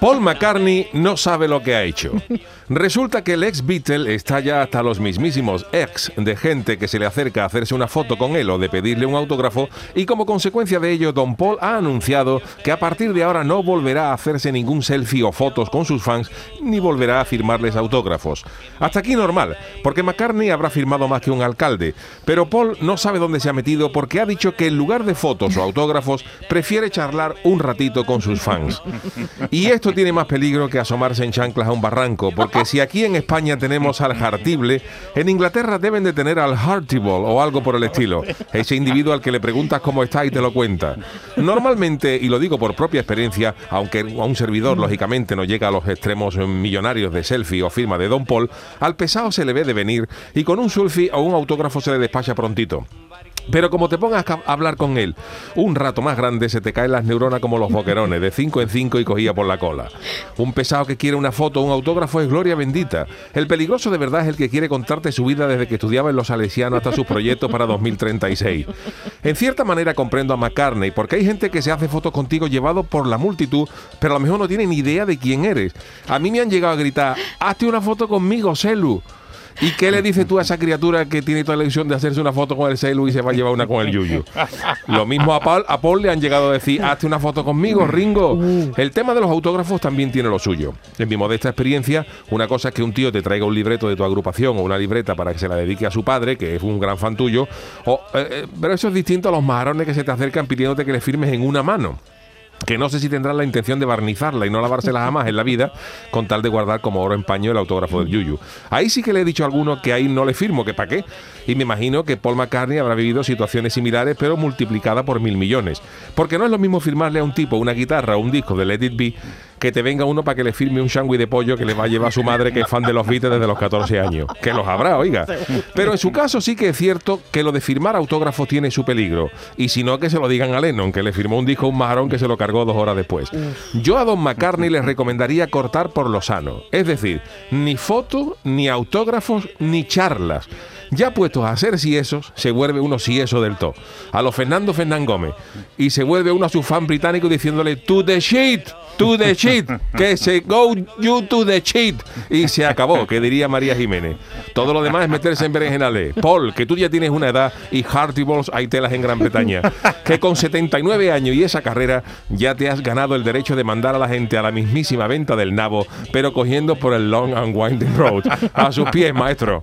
Paul McCartney no sabe lo que ha hecho. Resulta que el ex Beatle está ya hasta los mismísimos ex de gente que se le acerca a hacerse una foto con él o de pedirle un autógrafo y como consecuencia de ello Don Paul ha anunciado que a partir de ahora no volverá a hacerse ningún selfie o fotos con sus fans ni volverá a firmarles autógrafos. Hasta aquí normal, porque McCartney habrá firmado más que un alcalde, pero Paul no sabe dónde se ha metido porque ha dicho que en lugar de fotos o autógrafos prefiere charlar un ratito con sus fans. Y esto tiene más peligro que asomarse en chanclas a un barranco, porque si aquí en España tenemos al hartible, en Inglaterra deben de tener al heartible o algo por el estilo. Ese individuo al que le preguntas cómo está y te lo cuenta. Normalmente, y lo digo por propia experiencia, aunque a un servidor lógicamente no llega a los extremos millonarios de selfie o firma de Don Paul, al pesado se le ve de venir y con un selfie o un autógrafo se le despacha prontito. Pero como te pongas a hablar con él un rato más grande, se te caen las neuronas como los boquerones, de 5 en 5 y cogía por la cola. Un pesado que quiere una foto un autógrafo es gloria bendita. El peligroso de verdad es el que quiere contarte su vida desde que estudiaba en los Salesianos hasta sus proyectos para 2036. En cierta manera comprendo a McCartney, porque hay gente que se hace fotos contigo llevado por la multitud, pero a lo mejor no tiene ni idea de quién eres. A mí me han llegado a gritar, hazte una foto conmigo, Celu. ¿Y qué le dices tú a esa criatura que tiene toda la ilusión de hacerse una foto con el celu y se va a llevar una con el yuyu? Lo mismo a Paul, a Paul le han llegado a decir, hazte una foto conmigo, Ringo. El tema de los autógrafos también tiene lo suyo. En mi modesta experiencia, una cosa es que un tío te traiga un libreto de tu agrupación o una libreta para que se la dedique a su padre, que es un gran fan tuyo, o, eh, eh, pero eso es distinto a los majarones que se te acercan pidiéndote que le firmes en una mano que no sé si tendrán la intención de barnizarla y no lavársela jamás en la vida, con tal de guardar como oro en paño el autógrafo del Yuyu. Ahí sí que le he dicho a alguno que ahí no le firmo, que para qué. Y me imagino que Paul McCartney habrá vivido situaciones similares, pero multiplicada por mil millones. Porque no es lo mismo firmarle a un tipo una guitarra o un disco de Let It Be que te venga uno para que le firme un shangui de pollo que le va a llevar a su madre que es fan de los Beatles desde los 14 años. Que los habrá, oiga. Pero en su caso sí que es cierto que lo de firmar autógrafos tiene su peligro. Y si no, que se lo digan a Lennon, que le firmó un disco a un marrón que se lo cargó dos horas después. Yo a Don McCartney les recomendaría cortar por lo sano. Es decir, ni fotos, ni autógrafos, ni charlas. Ya puestos a hacer si esos, se vuelve uno si eso del todo. A los Fernando Fernán Gómez. Y se vuelve uno a su fan británico diciéndole, to the shit, to the shit, que se go you to the shit. Y se acabó, que diría María Jiménez. Todo lo demás es meterse en berenjenales. Paul, que tú ya tienes una edad y Balls hay telas en Gran Bretaña. Que con 79 años y esa carrera ya te has ganado el derecho de mandar a la gente a la mismísima venta del nabo, pero cogiendo por el long and winding road. A sus pies, maestro.